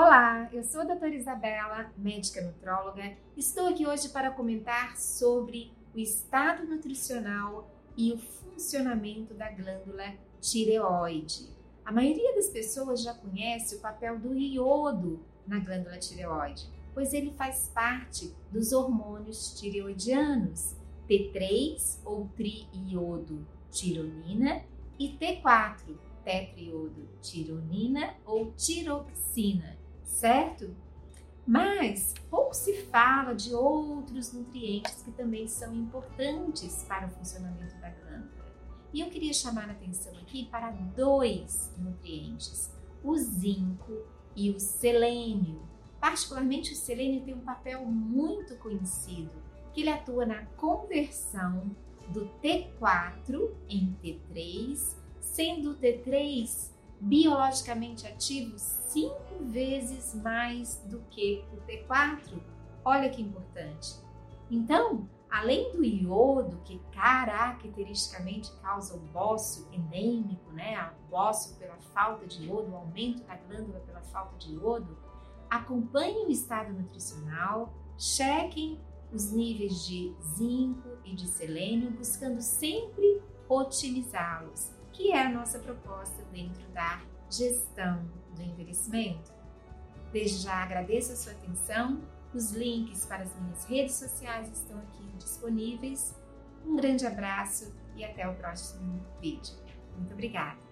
Olá, eu sou a doutora Isabela, médica nutróloga. Estou aqui hoje para comentar sobre o estado nutricional e o funcionamento da glândula tireoide. A maioria das pessoas já conhece o papel do iodo na glândula tireoide, pois ele faz parte dos hormônios tireoidianos, T3 ou triiodo tironina e T4, tetriodo tironina ou tiroxina, certo? Mas pouco se fala de outros nutrientes que também são importantes para o funcionamento da glândula. E eu queria chamar a atenção aqui para dois nutrientes, o zinco e o selênio. Particularmente o selênio tem um papel muito conhecido, que ele atua na conversão do T4 em T3, sendo o T3 biologicamente ativo cinco vezes mais do que o T4. Olha que importante. Então, além do iodo, que caracteristicamente causa o bócio enêmico, né, o bócio pela falta de iodo, o aumento da glândula pela falta de iodo, acompanhem o estado nutricional, chequem os níveis de zinco e de selênio, buscando sempre otimizá-los, que é a nossa proposta dentro da gestão do envelhecimento. Desde já agradeço a sua atenção. Os links para as minhas redes sociais estão aqui disponíveis. Um grande abraço e até o próximo vídeo. Muito obrigada!